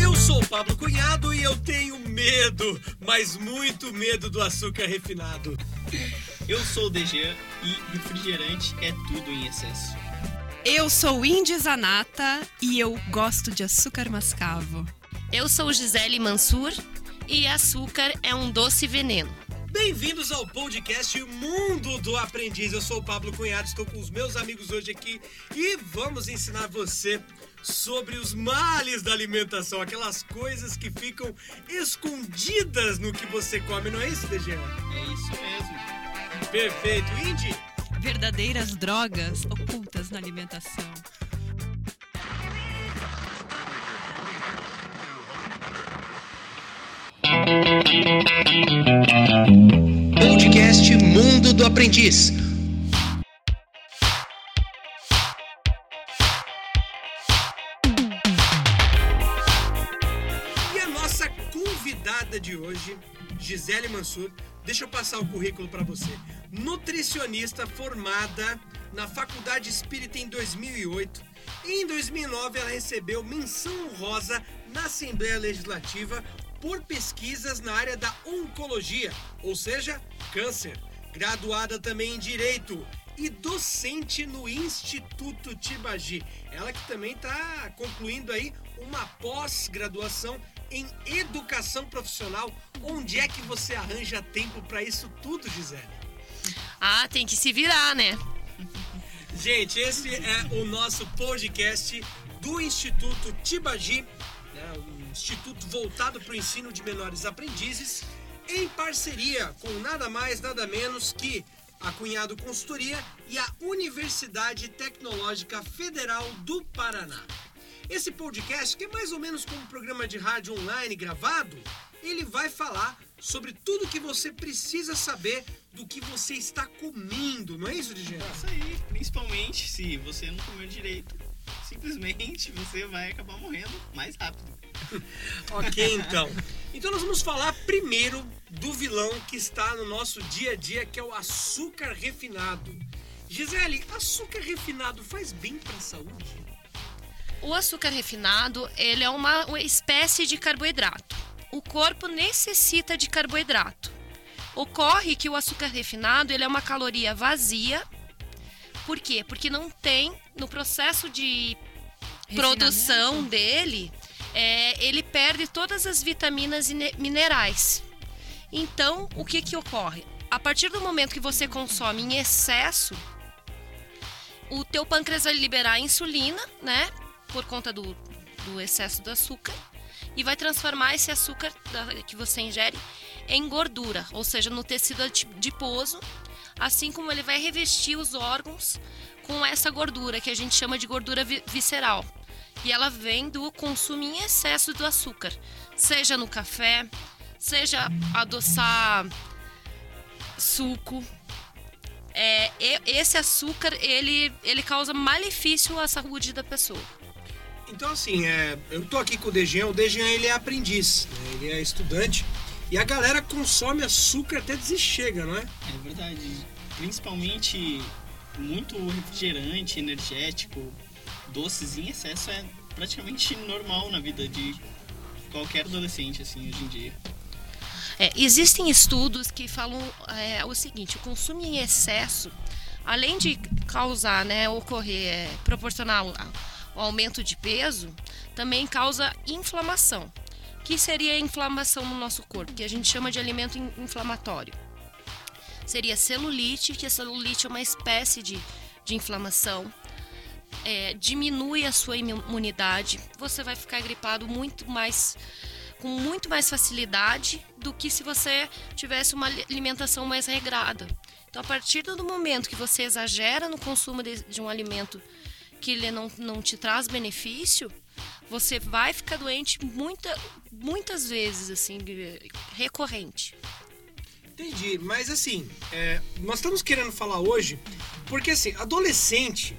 Eu sou o Pablo Cunhado e eu tenho medo, mas muito medo do açúcar refinado. Eu sou o Dejan e refrigerante é tudo em excesso. Eu sou Indy Zanata e eu gosto de açúcar mascavo. Eu sou Gisele Mansur e açúcar é um doce veneno. Bem-vindos ao podcast Mundo do Aprendiz. Eu sou o Pablo Cunhado, estou com os meus amigos hoje aqui e vamos ensinar você sobre os males da alimentação, aquelas coisas que ficam escondidas no que você come, não é isso, DG? É isso mesmo. Perfeito. Indy, Verdadeiras drogas ocultas na alimentação. podcast Mundo do Aprendiz. Convidada de hoje, Gisele Mansur, deixa eu passar o currículo para você. Nutricionista formada na Faculdade Espírita em 2008. E em 2009 ela recebeu menção honrosa na Assembleia Legislativa por pesquisas na área da oncologia, ou seja, câncer. Graduada também em Direito e docente no Instituto Tibagi. Ela que também está concluindo aí uma pós-graduação em educação profissional. Onde é que você arranja tempo para isso tudo, Gisele? Ah, tem que se virar, né? Gente, esse é o nosso podcast do Instituto Tibagi, né, um instituto voltado para o ensino de menores aprendizes, em parceria com nada mais, nada menos que a Cunhado Consultoria e a Universidade Tecnológica Federal do Paraná. Esse podcast, que é mais ou menos como um programa de rádio online gravado, ele vai falar sobre tudo que você precisa saber do que você está comendo, não é isso, DJ? É isso aí, principalmente se você não comer direito. Simplesmente você vai acabar morrendo mais rápido. Ok, então. Então nós vamos falar primeiro do vilão que está no nosso dia a dia, que é o açúcar refinado. Gisele, açúcar refinado faz bem para a saúde? O açúcar refinado, ele é uma, uma espécie de carboidrato. O corpo necessita de carboidrato. Ocorre que o açúcar refinado, ele é uma caloria vazia. Por quê? Porque não tem no processo de produção dele, é, ele perde todas as vitaminas e ne- minerais. Então, o que que ocorre? A partir do momento que você consome em excesso, o teu pâncreas vai liberar insulina, né? Por conta do, do excesso do açúcar. E vai transformar esse açúcar que você ingere em gordura, ou seja, no tecido adi- adiposo. Assim como ele vai revestir os órgãos com essa gordura, que a gente chama de gordura vi- visceral. E ela vem do consumo em excesso do açúcar, seja no café, seja adoçar suco. É, esse açúcar ele, ele causa malefício à saúde da pessoa. Então, assim, é, eu tô aqui com o Dejan. O Dejan, ele é aprendiz, né? ele é estudante. E a galera consome açúcar até dizer chega, não é? É verdade. Principalmente muito refrigerante, energético, doces em excesso é praticamente normal na vida de qualquer adolescente, assim, hoje em dia. É, existem estudos que falam é, o seguinte: o consumo em excesso, além de causar, né, ocorrer, é, proporcionar o, aumento de peso, também causa inflamação. Que seria a inflamação no nosso corpo, que a gente chama de alimento in- inflamatório. Seria celulite, que a celulite é uma espécie de, de inflamação. É, diminui a sua imunidade, você vai ficar gripado muito mais com muito mais facilidade do que se você tivesse uma ali- alimentação mais regrada. Então, a partir do momento que você exagera no consumo de, de um alimento que ele não, não te traz benefício, você vai ficar doente muita, muitas vezes, assim, recorrente. Entendi, mas assim, é, nós estamos querendo falar hoje porque assim, adolescente,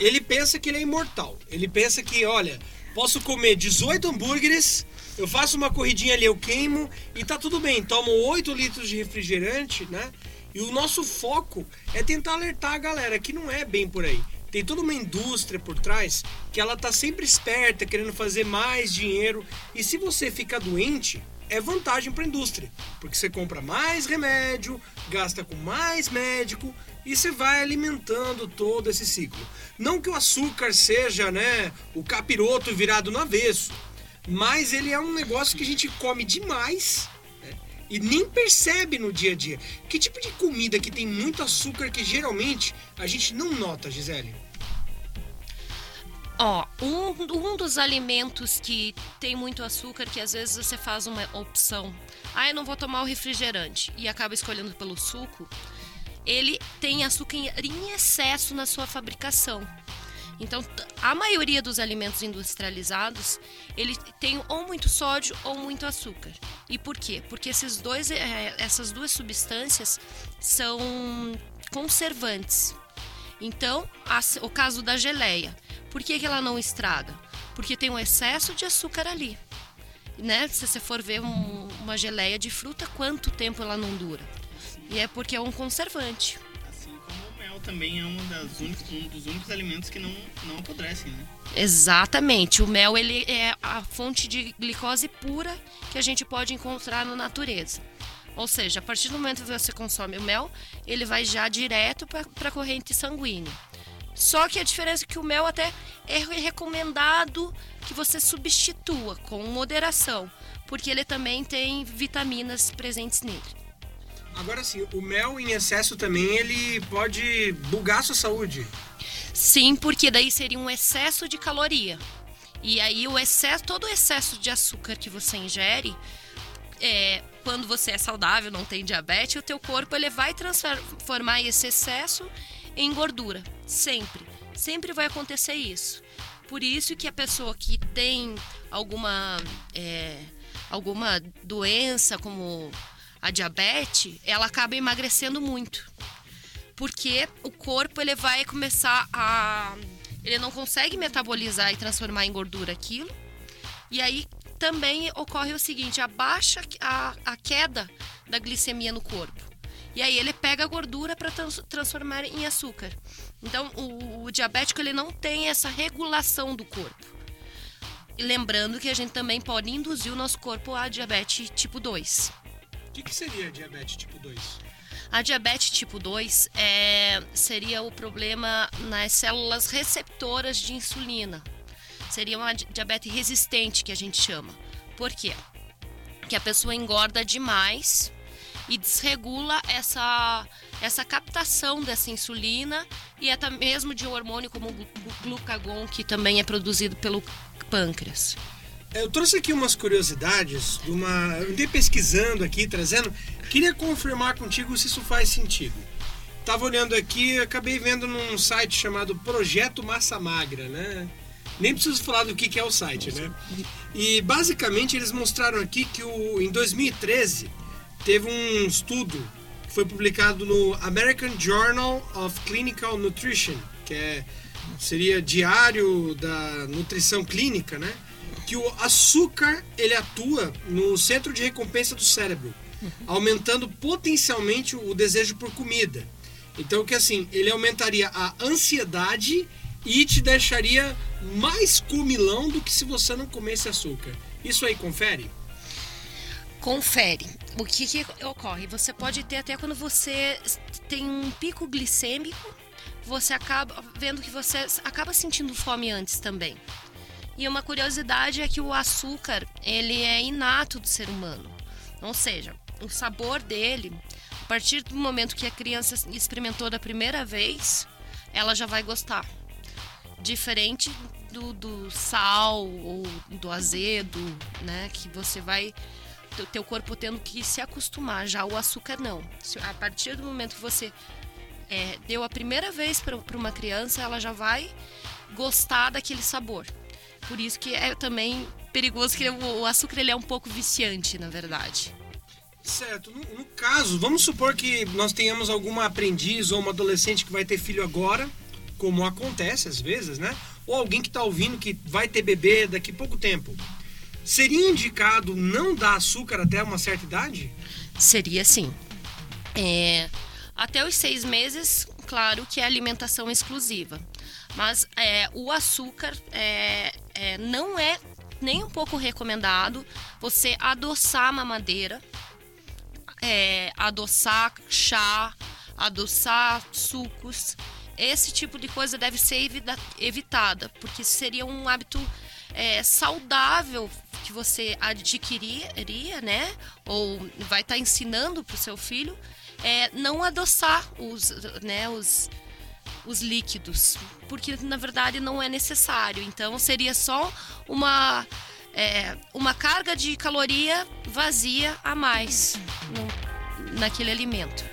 ele pensa que ele é imortal. Ele pensa que, olha, posso comer 18 hambúrgueres, eu faço uma corridinha ali, eu queimo e tá tudo bem. Tomo 8 litros de refrigerante, né? E o nosso foco é tentar alertar a galera que não é bem por aí. Tem toda uma indústria por trás que ela tá sempre esperta, querendo fazer mais dinheiro. E se você ficar doente, é vantagem para a indústria, porque você compra mais remédio, gasta com mais médico e você vai alimentando todo esse ciclo. Não que o açúcar seja, né, o capiroto virado no avesso, mas ele é um negócio que a gente come demais e nem percebe no dia a dia. Que tipo de comida que tem muito açúcar que geralmente a gente não nota, Gisele? Ó, um, um dos alimentos que tem muito açúcar, que às vezes você faz uma opção, ah, eu não vou tomar o refrigerante, e acaba escolhendo pelo suco, ele tem açúcar em excesso na sua fabricação. Então, a maioria dos alimentos industrializados, ele tem ou muito sódio ou muito açúcar. E por quê? Porque esses dois, é, essas duas substâncias são conservantes. Então, o caso da geleia. Por que, que ela não estraga? Porque tem um excesso de açúcar ali. Né? Se você for ver um, uma geleia de fruta, quanto tempo ela não dura? E é porque é um conservante. Também é um, únicos, um dos únicos alimentos que não, não apodrecem, né? Exatamente. O mel ele é a fonte de glicose pura que a gente pode encontrar na natureza. Ou seja, a partir do momento que você consome o mel, ele vai já direto para a corrente sanguínea. Só que a diferença é que o mel até é recomendado que você substitua com moderação, porque ele também tem vitaminas presentes nele. Agora sim, o mel em excesso também ele pode bugar a sua saúde. Sim, porque daí seria um excesso de caloria. E aí o excesso, todo o excesso de açúcar que você ingere, é, quando você é saudável, não tem diabetes, o teu corpo ele vai transformar esse excesso em gordura. Sempre. Sempre vai acontecer isso. Por isso que a pessoa que tem alguma, é, alguma doença, como a diabetes, ela acaba emagrecendo muito. Porque o corpo ele vai começar a. Ele não consegue metabolizar e transformar em gordura aquilo. E aí também ocorre o seguinte: abaixa a, a queda da glicemia no corpo. E aí ele pega a gordura para trans transformar em açúcar. Então o, o, diabético ele não tem essa regulação do corpo. E lembrando que a gente também pode induzir o nosso corpo a diabetes tipo 2. O que, que seria diabetes tipo 2? A diabetes tipo 2 é, seria o problema nas células receptoras de insulina. Seria uma diabetes resistente que a gente chama. Por quê? Que a pessoa engorda demais e desregula essa, essa captação dessa insulina e até mesmo de um hormônio como o glucagon, que também é produzido pelo pâncreas. Eu trouxe aqui umas curiosidades, uma, eu andei pesquisando aqui, trazendo. Queria confirmar contigo se isso faz sentido. Tava olhando aqui, acabei vendo num site chamado Projeto Massa Magra, né? Nem preciso falar do que, que é o site, né? E basicamente eles mostraram aqui que o, em 2013 teve um estudo que foi publicado no American Journal of Clinical Nutrition, que é, seria diário da nutrição clínica, né? Que o açúcar ele atua no centro de recompensa do cérebro, aumentando potencialmente o desejo por comida. Então que assim, ele aumentaria a ansiedade e te deixaria mais comilão do que se você não comesse açúcar. Isso aí confere? Confere. O que, que ocorre? Você pode ter até quando você tem um pico glicêmico, você acaba vendo que você acaba sentindo fome antes também. E uma curiosidade é que o açúcar, ele é inato do ser humano. Ou seja, o sabor dele, a partir do momento que a criança experimentou da primeira vez, ela já vai gostar. Diferente do, do sal ou do azedo, né? Que você vai teu corpo tendo que se acostumar. Já o açúcar não. A partir do momento que você é, deu a primeira vez para uma criança, ela já vai gostar daquele sabor. Por isso que é também perigoso que o, açúcar ele é um pouco viciante, na verdade. Certo. No, no, caso, vamos supor que nós tenhamos alguma aprendiz ou uma adolescente que vai ter filho agora, como acontece às vezes, né? Ou alguém que está ouvindo que vai ter bebê daqui a pouco tempo. Seria indicado não dar açúcar até uma certa idade? Seria sim. É, até os seis meses, claro que é alimentação exclusiva. Mas é, o açúcar é, é, não é nem um pouco recomendado você adoçar a mamadeira, é, adoçar chá, adoçar sucos. Esse tipo de coisa deve ser evita evitada, porque seria um hábito é, saudável que você adquiriria, né? Ou vai estar tá ensinando para o seu filho, é, não adoçar os, né, os, os líquidos, porque na verdade não é necessário. Então seria só uma é, uma carga de caloria vazia a mais no, naquele alimento.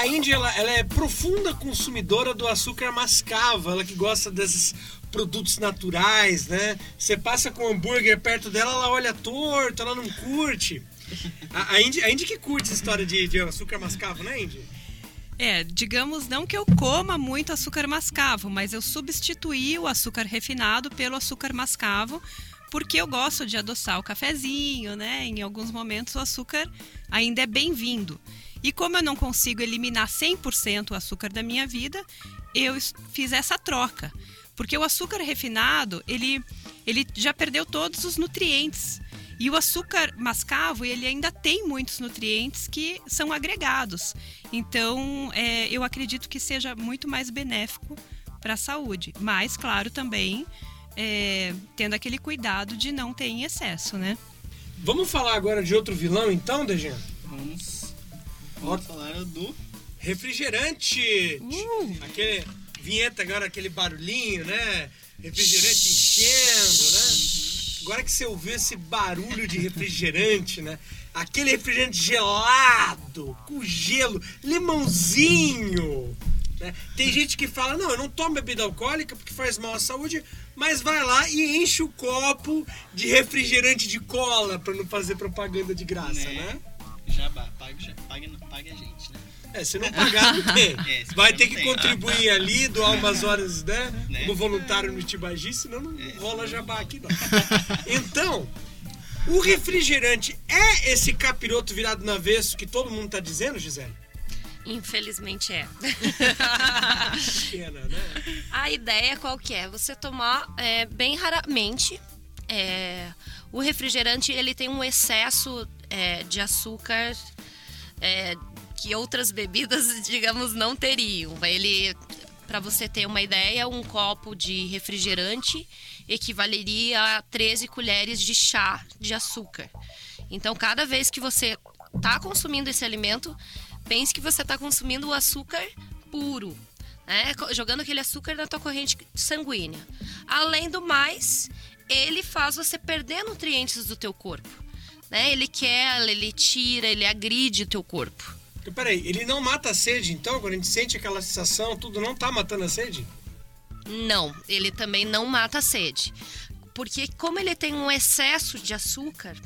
A Índia ela, ela, é profunda consumidora do açúcar mascavo, ela que gosta desses produtos naturais, né? Você passa com um hambúrguer perto dela, ela olha torto, ela não curte. A, a, Índia, a Índia que curte essa história de, de açúcar mascavo, né, Índia? É, digamos não que eu coma muito açúcar mascavo, mas eu substituí o açúcar refinado pelo açúcar mascavo, porque eu gosto de adoçar o cafezinho, né? Em alguns momentos o açúcar ainda é bem-vindo. E como eu não consigo eliminar 100% o açúcar da minha vida, eu fiz essa troca. Porque o açúcar refinado, ele, ele já perdeu todos os nutrientes. E o açúcar mascavo, ele ainda tem muitos nutrientes que são agregados. Então, é, eu acredito que seja muito mais benéfico para a saúde. Mas, claro, também é, tendo aquele cuidado de não ter em excesso, né? Vamos falar agora de outro vilão, então, Dejan? Vamos. Vamos falar do refrigerante. Uh. Aquele vinheta agora, aquele barulhinho, né? Refrigerante enchendo, né? Agora que você ouviu esse barulho de refrigerante, né? Aquele refrigerante gelado, com gelo, limãozinho. Né? Tem gente que fala, não, eu não tomo bebida alcoólica porque faz mal à saúde, mas vai lá e enche o copo de refrigerante de cola para não fazer propaganda de graça, né? né? Jabá, pague, pague, pague a gente, né? É, se não pagar, não tem. É, Vai ter que tem. contribuir ali, doar umas horas, né? né? Como voluntário no Tibagi, senão não é, rola jabá aqui, não. Então, o refrigerante é esse capiroto virado no avesso que todo mundo tá dizendo, Gisele? Infelizmente é. Pena, né? A ideia qual que é? Você tomar é, bem raramente. É, o refrigerante ele tem um excesso é, de açúcar é, que outras bebidas, digamos, não teriam. Ele, para você ter uma ideia, um copo de refrigerante equivaleria a 13 colheres de chá de açúcar. Então, cada vez que você está consumindo esse alimento, pense que você está consumindo o açúcar puro, né? jogando aquele açúcar na tua corrente sanguínea. Além do mais, ele faz você perder nutrientes do teu corpo né? Ele quer, ele tira, ele agride o teu corpo. Peraí, ele não mata a sede, então? Quando a gente sente aquela sensação, tudo não tá matando a sede? Não, ele também não mata a sede. Porque como ele tem um excesso de açúcar,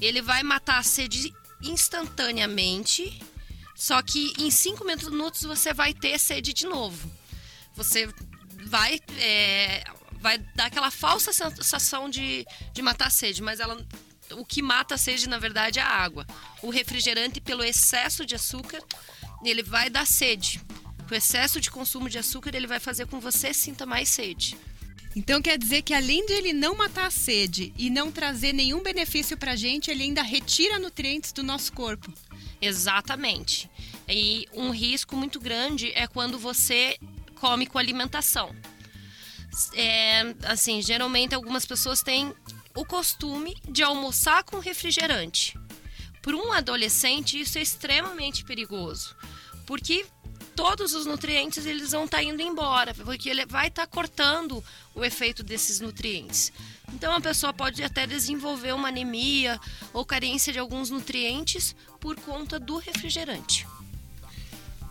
ele vai matar a sede instantaneamente, só que em cinco minutos você vai ter sede de novo. Você vai, é, vai dar aquela falsa sensação de, de matar a sede, mas ela o que mata a sede, na verdade, é a água. O refrigerante, pelo excesso de açúcar, ele vai dar sede. O excesso de consumo de açúcar, ele vai fazer com que você sinta mais sede. Então quer dizer que além de ele não matar a sede e não trazer nenhum benefício para a gente, ele ainda retira nutrientes do nosso corpo. Exatamente. E um risco muito grande é quando você come com alimentação. É, assim, geralmente algumas pessoas têm o costume de almoçar com refrigerante. Para um adolescente, isso é extremamente perigoso, porque todos os nutrientes eles vão estar tá indo embora, porque ele vai estar tá cortando o efeito desses nutrientes. Então a pessoa pode até desenvolver uma anemia ou carência de alguns nutrientes por conta do refrigerante.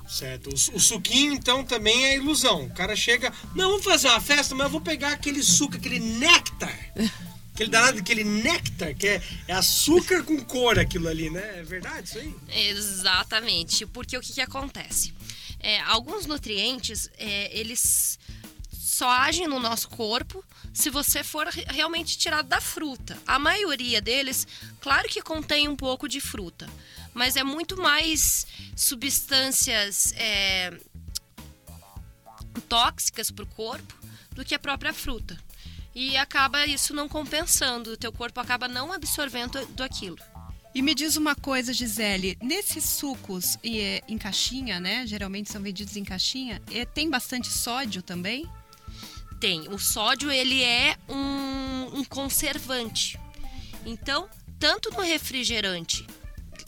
Certo. O, o, suquinho, então, também é ilusão. O cara chega, não, vamos fazer uma festa, mas eu vou pegar aquele suco, aquele néctar. Aquele danado, aquele néctar, que é, é, açúcar com cor aquilo ali, né? É verdade isso aí? Exatamente. Porque o que, que acontece? É, alguns nutrientes, é, eles só agem no nosso corpo se você for re- realmente tirado da fruta. A maioria deles, claro que contém um pouco de fruta, mas é muito mais substâncias é, tóxicas para o corpo do que a própria fruta. E acaba isso não compensando, o teu corpo acaba não absorvendo do aquilo. E me diz uma coisa, Gisele, nesses sucos e, eh, em caixinha, né? Geralmente são vendidos em caixinha, tem bastante sódio também? Tem. O sódio, ele é um, um conservante. Então, tanto no refrigerante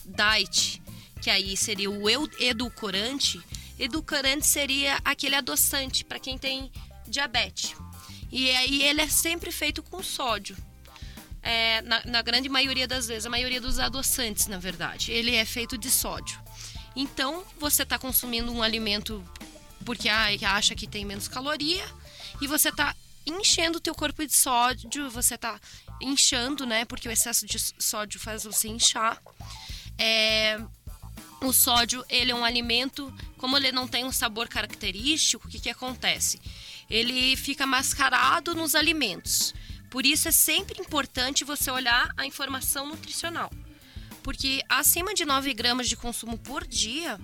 diet, que aí seria o edulcorante, edulcorante seria aquele adoçante para quem tem diabetes. E aí ele é sempre feito com sódio. É, na, na grande maioria das vezes, a maioria dos adoçantes, na verdade, ele é feito de sódio. Então, você está consumindo um alimento porque ah, acha que tem menos caloria e você está enchendo o teu corpo de sódio, você está inchando, né? Porque o excesso de sódio faz você inchar. É, o sódio, ele é um alimento, como ele não tem um sabor característico, o que, que acontece? Ele fica mascarado nos alimentos. Por isso é sempre importante você olhar a informação nutricional. Porque acima de 9 gramas de consumo por dia,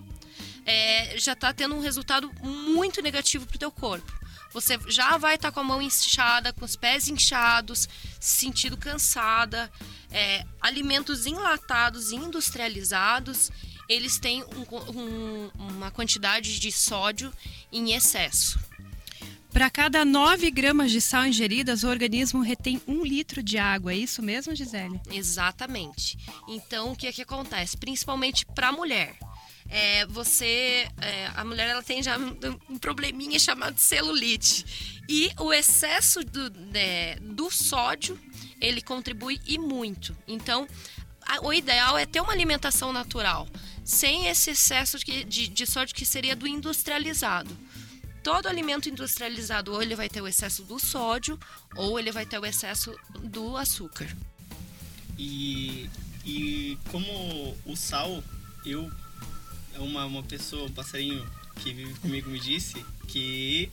é, já está tendo um resultado muito negativo para o teu corpo. Você já vai estar com a mão inchada, com os pés inchados, se sentindo cansada. É, alimentos enlatados e industrializados, eles têm um um- uma quantidade de sódio em excesso. Para cada 9 gramas de sal ingeridas, o organismo retém um litro de água. É isso mesmo, Gisele? Exatamente. Então, o que é que acontece? Principalmente para a mulher. É, você, é, a mulher ela tem já um, probleminha chamado celulite e o excesso do, né, do sódio ele contribui e muito. Então, a- o ideal é ter uma alimentação natural, sem esse excesso de, de, de sódio que seria do industrializado. Todo alimento industrializado ou ele vai ter o excesso do sódio ou ele vai ter o excesso do açúcar. E, e como o sal, eu, uma, uma pessoa, um passarinho que vive comigo me disse que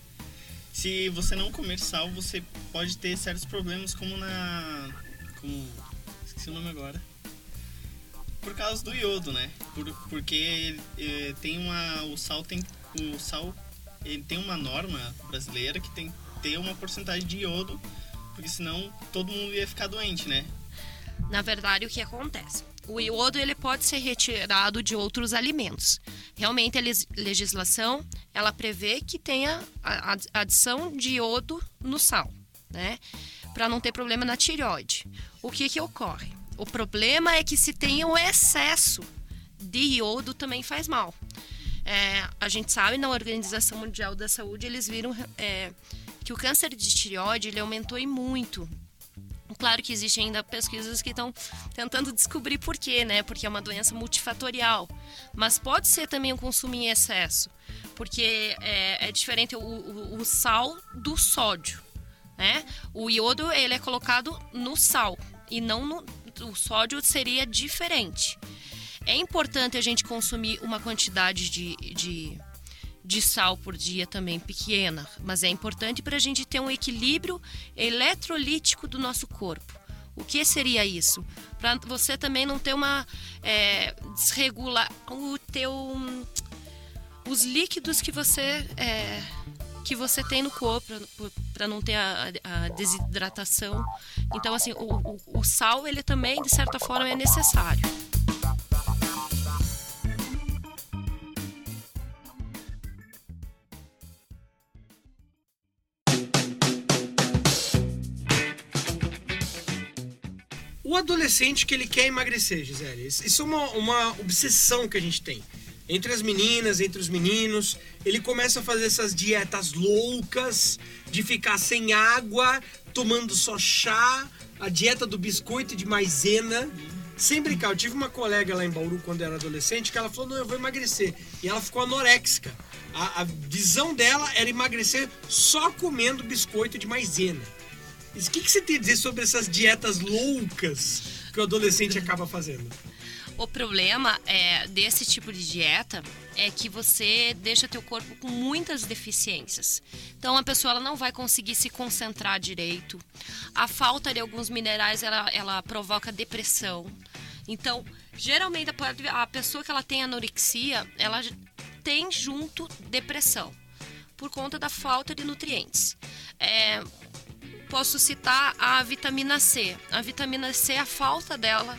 se você não comer sal, você pode ter certos problemas como na. como. esqueci o nome agora. Por causa do iodo, né? Por, porque eh, tem uma. O sal tem. O sal ele tem uma norma brasileira que tem que ter uma porcentagem de iodo, porque senão todo mundo ia ficar doente, né? Na verdade, o que acontece? O iodo ele pode ser retirado de outros alimentos. Realmente a legislação ela prevê que tenha a adição de iodo no sal, né? Para não ter problema na tireoide. O que que ocorre? O problema é que se tem o excesso de iodo também faz mal. É, a gente sabe na Organização Mundial da Saúde eles viram é, que o câncer de tireoide ele aumentou e muito Claro que existem ainda pesquisas que estão tentando descobrir por quê, né? Porque é uma doença multifatorial. Mas pode ser também o consumo em excesso, porque é, é diferente o, o- o sal do sódio, né? O iodo ele é colocado no sal e não no o sódio seria diferente. É importante a gente consumir uma quantidade de, de, de sal por dia também pequena, mas é importante para a gente ter um equilíbrio eletrolítico do nosso corpo. O que seria isso? Para você também não ter uma é, desregular o teu os líquidos que você é, que você tem no corpo para não ter a, a desidratação. Então assim, o, o, o sal ele também de certa forma é necessário. Adolescente que ele quer emagrecer, Gisele, isso é uma, uma obsessão que a gente tem. Entre as meninas, entre os meninos, ele começa a fazer essas dietas loucas, de ficar sem água, tomando só chá, a dieta do biscoito de maisena. Sem brincar, eu tive uma colega lá em Bauru quando era adolescente que ela falou: Não, eu vou emagrecer. E ela ficou anoréxica. A, a visão dela era emagrecer só comendo biscoito de maisena. O que, que você tem a dizer sobre essas dietas loucas que o adolescente acaba fazendo? O problema é desse tipo de dieta é que você deixa teu corpo com muitas deficiências. Então a pessoa ela não vai conseguir se concentrar direito. A falta de alguns minerais ela, ela provoca depressão. Então, geralmente a pessoa que ela tem anorexia, ela tem junto depressão por conta da falta de nutrientes. É, posso citar a vitamina C. A vitamina C, a falta dela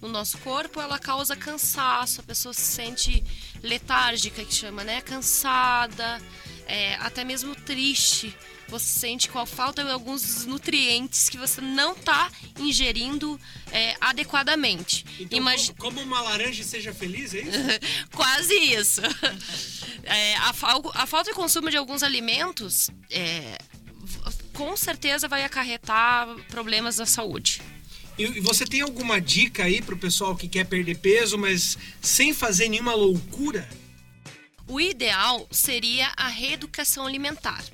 no nosso corpo, ela causa cansaço, a pessoa se sente letárgica, que chama, né? Cansada, é, até mesmo triste. Você sente com a falta de alguns nutrientes que você não está ingerindo é, adequadamente. Então, Imag... como, uma laranja seja feliz, é isso? Quase isso. É, a, a, falta de consumo de alguns alimentos é, com certeza vai acarretar problemas na saúde. E você tem alguma dica aí para o pessoal que quer perder peso, mas sem fazer nenhuma loucura? O ideal seria a reeducação alimentar.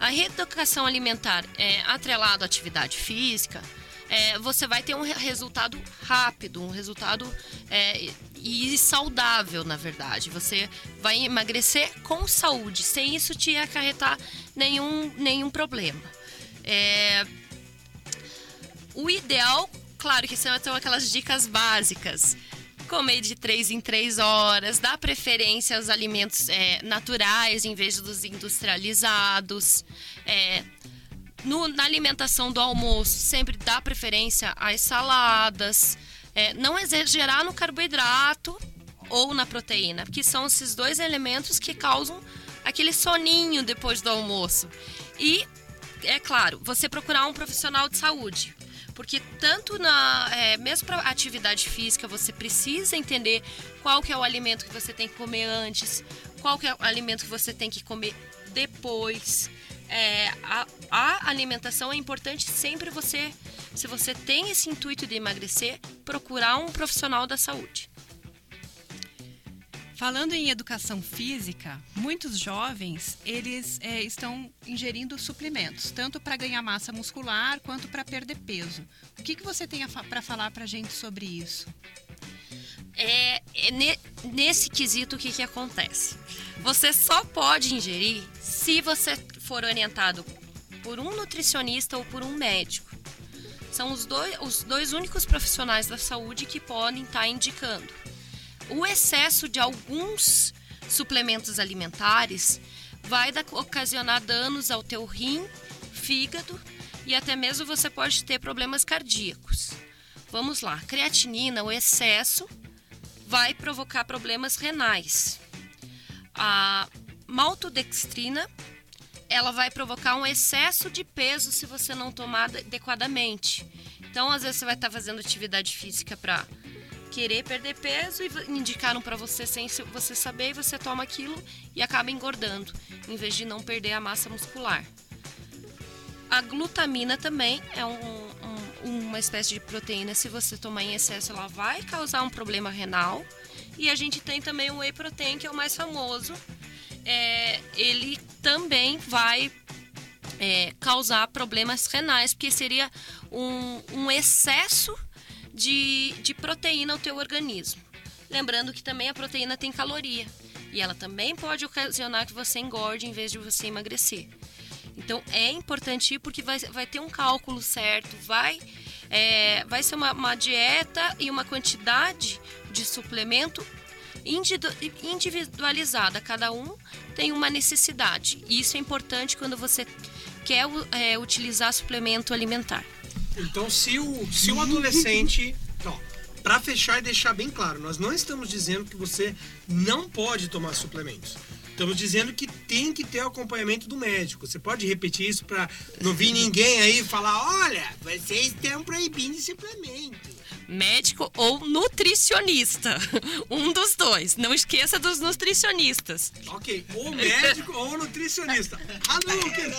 A reeducação alimentar é atrelado à atividade física, é, você vai ter um resultado rápido, um resultado é, e saudável, na verdade. Você vai emagrecer com saúde, sem isso te acarretar nenhum, nenhum problema. É, o ideal, claro que são, aquelas dicas básicas. Comer de 3 em 3 horas, dar preferência aos alimentos é, naturais em vez dos industrializados. É, no, na alimentação do almoço, sempre dá preferência às saladas. É, não exagerar no carboidrato ou na proteína, porque são esses dois elementos que causam aquele soninho depois do almoço. E, é claro, você procurar um profissional de saúde. Porque tanto na é, mesmo para atividade física você precisa entender qual que é o alimento que você tem que comer antes, qual que é o alimento que você tem que comer depois. É, a, a alimentação é importante sempre você, se você tem esse intuito de emagrecer, procurar um profissional da saúde. Falando em educação física, muitos jovens eles é, estão ingerindo suplementos, tanto para ganhar massa muscular quanto para perder peso. O que, que você tem para falar para a gente sobre isso? É, é ne, nesse quesito o que, que acontece? Você só pode ingerir se você for orientado por um nutricionista ou por um médico. São os dois, os dois únicos profissionais da saúde que podem estar tá indicando o excesso de alguns suplementos alimentares vai ocasionar danos ao teu rim, fígado e até mesmo você pode ter problemas cardíacos. Vamos lá, creatinina, o excesso vai provocar problemas renais. A maltodextrina, ela vai provocar um excesso de peso se você não tomar adequadamente. Então, às vezes você vai estar fazendo atividade física para querer perder peso e indicaram para você sem você saber e você toma aquilo e acaba engordando, em vez de não perder a massa muscular. A glutamina também é um, um, uma espécie de proteína. Se você tomar em excesso, ela vai causar um problema renal. E a gente tem também o whey protein, que é o mais famoso. É, ele também vai é, causar problemas renais, porque seria um, um excesso de, de proteína ao teu organismo. Lembrando que também a proteína tem caloria e ela também pode ocasionar que você engorde em vez de você emagrecer. Então é importante ir porque vai, vai ter um cálculo certo, vai, é, vai ser uma, uma dieta e uma quantidade de suplemento individualizada. Cada um tem uma necessidade. E isso é importante quando você quer é, utilizar suplemento alimentar. Então, se o, se o adolescente. para fechar e deixar bem claro, nós não estamos dizendo que você não pode tomar suplementos. Estamos dizendo que tem que ter o acompanhamento do médico. Você pode repetir isso para não vir ninguém aí falar: olha, vocês estão proibindo suplemento médico ou nutricionista. Um dos dois. Não esqueça dos nutricionistas. Ok, ou médico ou nutricionista. Hadouken!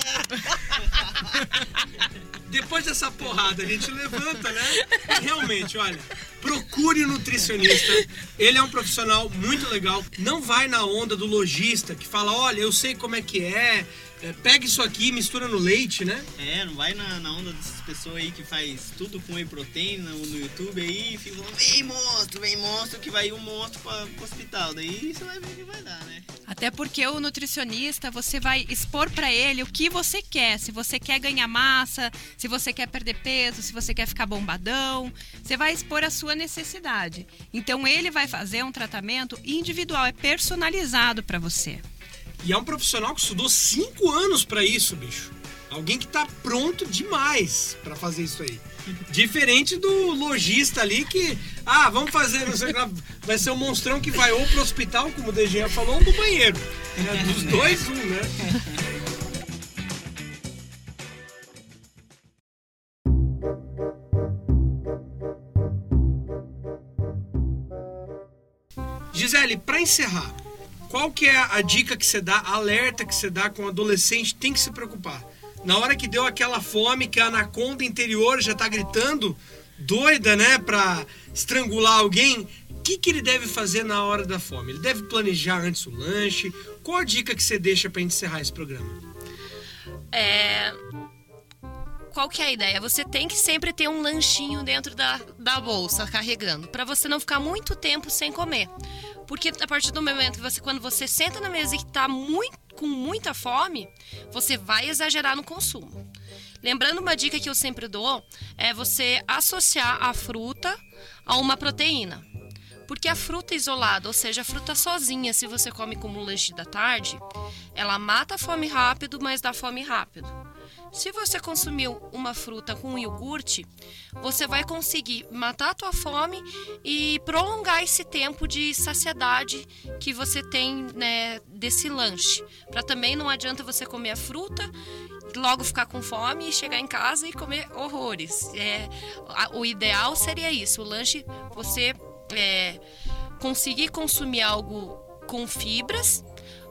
Depois dessa porrada, a gente levanta, né? realmente, olha, procure um nutricionista. Ele é um profissional muito legal. Não vai na onda do lojista que fala: olha, eu sei como é que é é, pega isso aqui, mistura no leite, né? É, não vai na, na onda dessas pessoas aí que faz tudo com whey protein no, no YouTube aí e fica falando, vem monstro, vem monstro, que vai ir um monstro pra, pro hospital. Daí você vai ver o que vai dar, né? Até porque o nutricionista, você vai expor pra ele o que você quer. Se você quer ganhar massa, se você quer perder peso, se você quer ficar bombadão, você vai expor a sua necessidade. Então ele vai fazer um tratamento individual, é personalizado pra você. E é um profissional que estudou cinco anos pra isso, bicho. Alguém que tá pronto demais pra fazer isso aí. Diferente do lojista ali que, ah, vamos fazer, não sei vai ser um monstrão que vai ou pro hospital, como o DG falou, ou pro banheiro. É, dos dois, um, né? Gisele, pra encerrar, qual que é a dica que você dá, alerta que você dá com o adolescente tem que se preocupar? Na hora que deu aquela fome que a anaconda interior já tá gritando, doida, né, pra estrangular alguém, o que, que ele deve fazer na hora da fome? Ele deve planejar antes o lanche? Qual a dica que você deixa pra encerrar esse programa? É, Qual que é a ideia? Você tem que sempre ter um lanchinho dentro da, da bolsa carregando, para você não ficar muito tempo sem comer. Porque a partir do momento que você, quando você senta na mesa e está muito, com muita fome, você vai exagerar no consumo. Lembrando uma dica que eu sempre dou é você associar a fruta a uma proteína. Porque a fruta isolada, ou seja, a fruta sozinha, se você come como lanche da tarde, ela mata a fome rápido, mas dá fome rápido. Se você consumiu uma fruta com iogurte, você vai conseguir matar a tua fome e prolongar esse tempo de saciedade que você tem né, desse lanche. Para também não adianta você comer a fruta logo ficar com fome e chegar em casa e comer horrores. É, o ideal seria isso, o lanche você é, conseguir consumir algo com fibras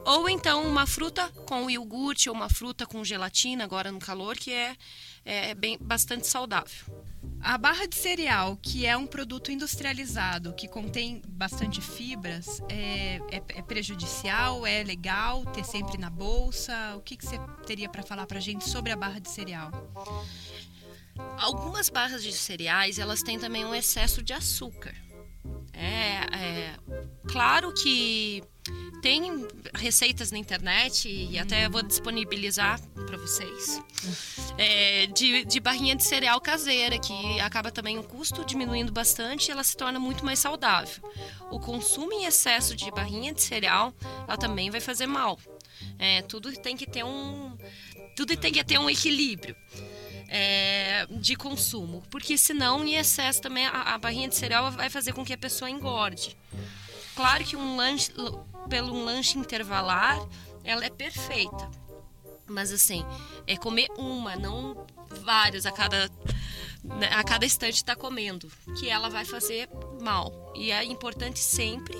ou então uma fruta com iogurte ou uma fruta com gelatina agora no calor que é, é bem bastante saudável. A barra de cereal, que é um produto industrializado que contém bastante fibras, é, é- é prejudicial? É legal ter sempre na bolsa? O que, que você teria para falar para gente sobre a barra de cereal? Algumas barras de cereais elas têm também um excesso de açúcar. É, é claro que tem receitas na internet e até vou disponibilizar para vocês é, de, de barrinha de cereal caseira que acaba também o custo diminuindo bastante e ela se torna muito mais saudável. O consumo em excesso de barrinha de cereal ela também vai fazer mal. É, tudo tem que ter um tudo tem que ter um equilíbrio é, de consumo, porque senão em excesso também a, a barrinha de cereal vai fazer com que a pessoa engorde. Claro que um lanche, pelo um lanche intervalar, ela é perfeita. Mas assim, é comer uma, não várias a cada né, a cada instante está comendo, que ela vai fazer mal. E é importante sempre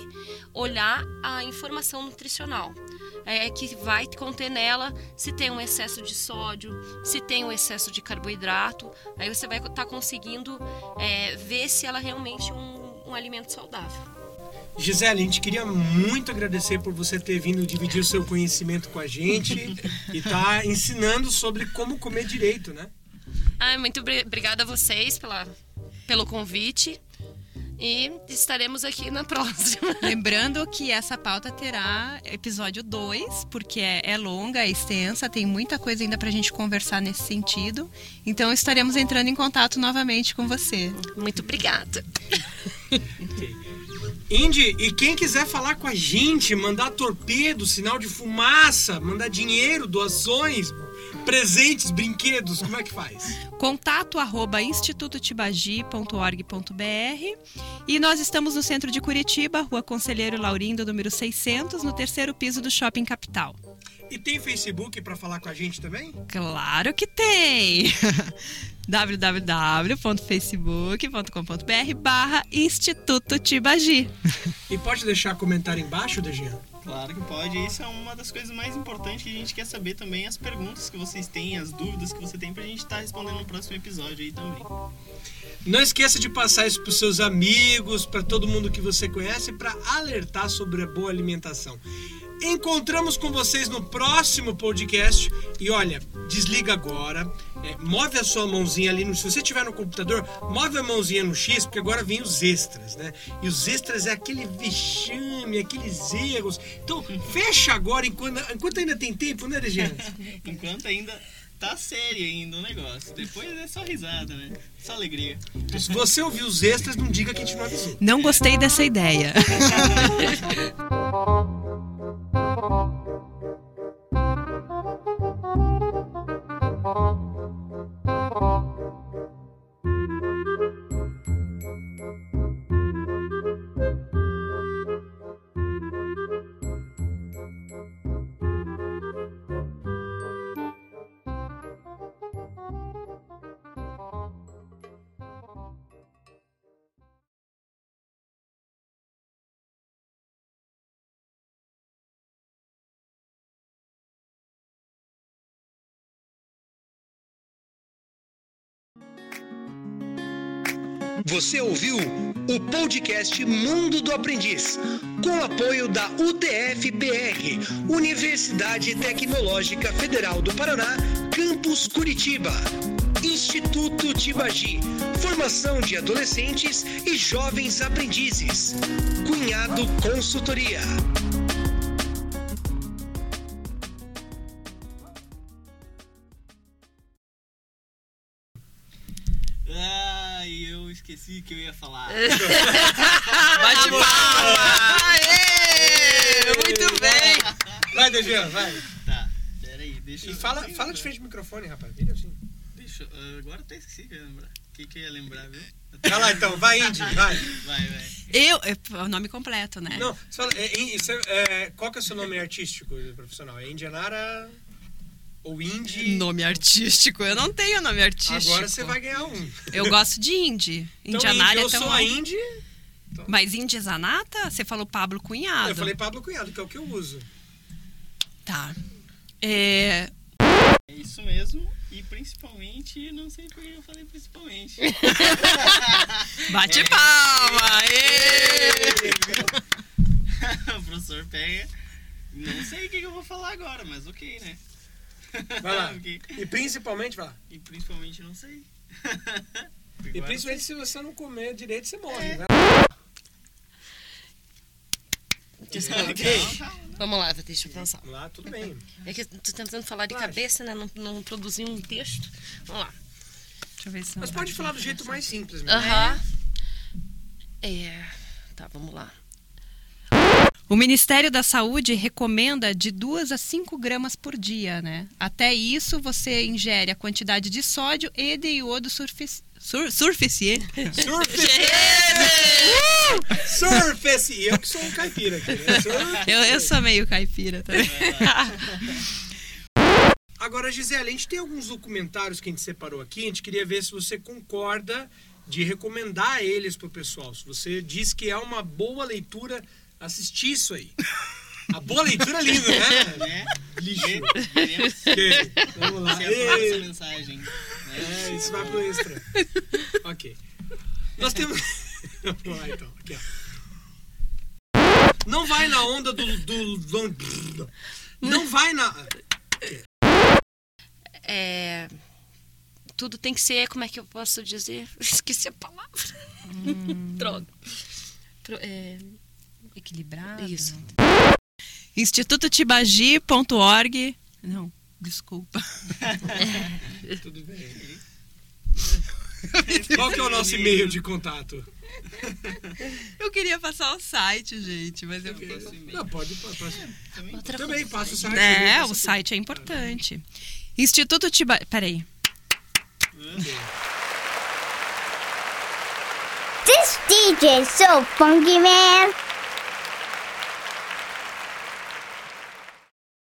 olhar a informação nutricional. É que vai conter nela se tem um excesso de sódio, se tem um excesso de carboidrato. Aí você vai estar conseguindo é, ver se ela realmente é um, um alimento saudável. Gisele, a gente queria muito agradecer por você ter vindo dividir o seu conhecimento com a gente e tá ensinando sobre como comer direito, né? Ah, muito bri- obrigada a vocês pela, pelo convite e estaremos aqui na próxima. Lembrando que essa pauta terá episódio 2, porque é, é longa, é extensa, tem muita coisa ainda pra gente conversar nesse sentido. Então estaremos entrando em contato novamente com você. Muito obrigada. Indy, e quem quiser falar com a gente, mandar torpedo, sinal de fumaça, mandar dinheiro, doações, presentes, brinquedos, como é que faz? Contato arroba institutotibagi.org.br e nós estamos no centro de Curitiba, Rua Conselheiro Laurindo, número 600, no terceiro piso do Shopping Capital. E tem Facebook pra falar com a gente também? Claro que tem! www.facebook.com.br barra Instituto Tibagi. E pode deixar comentário embaixo, Dejian? Claro que pode. Isso é uma das coisas mais importantes que a gente quer saber também, as perguntas que vocês têm, as dúvidas que você tem pra gente estar respondendo no próximo episódio aí também. Não esqueça de passar isso pros seus amigos, para todo mundo que você conhece, para alertar sobre a boa alimentação. Encontramos com vocês no próximo podcast. E olha, desliga agora. É, move a sua mãozinha ali. No, se você estiver no computador, move a mãozinha no X, porque agora vem os extras, né? E os extras é aquele vexame, aqueles erros. Então, fecha agora enquanto, enquanto ainda tem tempo, né, Regiane? Enquanto ainda tá sério ainda o negócio. Depois é só risada, né? Só alegria. Então, se você ouvir os extras, não diga que a gente não avisou. Não gostei dessa ideia. Oh. Você ouviu o podcast Mundo do Aprendiz, com apoio da UTF-PR, Universidade Tecnológica Federal do Paraná, Campus Curitiba. Instituto Tibagi, formação de adolescentes e jovens aprendizes. Cunhado Consultoria. Que eu ia falar. Bate palma! Aê! Muito bem! Vai, Dejan, vai. Tá, peraí, deixa E eu. fala, fala de frente ao microfone, rapaz. Vira assim. Deixa eu- Agora até esqueci que eu ia lembrar. O que, que eu ia lembrar, viu? Vai lá então, vai, Indy, vai. Vai, vai. Eu, é o nome completo, né? Não, você fala, é, é- é, qual que é o seu nome artístico profissional? É Indianara ou Indy? Nome artístico. Eu não tenho nome artístico. Agora você vai ganhar um. Eu gosto de Indy. Então, Indianária Indy, eu é tão sou a Indy. Mas Indy Zanata? Você falou Pablo Cunhado. Eu falei Pablo Cunhado, que é o que eu uso. Tá. É, É isso mesmo. E principalmente, não sei por que eu falei principalmente. Bate palma! Aê! o professor pega. Não sei o que, que eu vou falar agora, mas ok, né? Vai lá. Ok. E principalmente, vai lá. E principalmente não sei. E principalmente se você não comer direito, você morre. É. Vai Calma, calma. Vamos lá, deixa eu pensar. Vamos lá, tudo bem. É que eu tô tentando falar de cabeça, né? Não, não produzir um texto. Vamos lá. Deixa eu ver se Mas pode vai falar do jeito mais simples mesmo. Aham. É. Tá, vamos lá. O Ministério da Saúde recomenda de 2 a 5 gramas por dia, né? Até isso, você ingere a quantidade de sódio e de iodo surfici... sur... Surface! E eu que sou um caipira aqui, né? Eu, eu sou meio caipira também. Agora, Gisele, a gente tem alguns documentários que a gente separou aqui. A gente queria ver se você concorda de recomendar eles pro pessoal. Se você diz que é uma boa leitura, assistir isso aí. A boa leitura é linda, né? Né? Lixo. Queremos Ok, Vamos lá. aprovar essa mensagem. Né? É, isso vai pro extra. Ok. Nós temos. Vamos lá então. Aqui, ó. Não vai na onda do. do, do- não vai na. É. Tudo tem que ser, como é que eu posso dizer? Esqueci a palavra. Droga. Pro- é, Equilibrado. Isso. Institutotibagi.org. Não, desculpa. Tudo bem. Qual que é o nosso e-mail de contato? Eu queria passar o site, gente, mas eu Posso e-mail. Não, pode. pode, pode. Também? Também passa o site. É, o site é importante. Instituto Tibagi. Peraí. This DJ is so funky, man.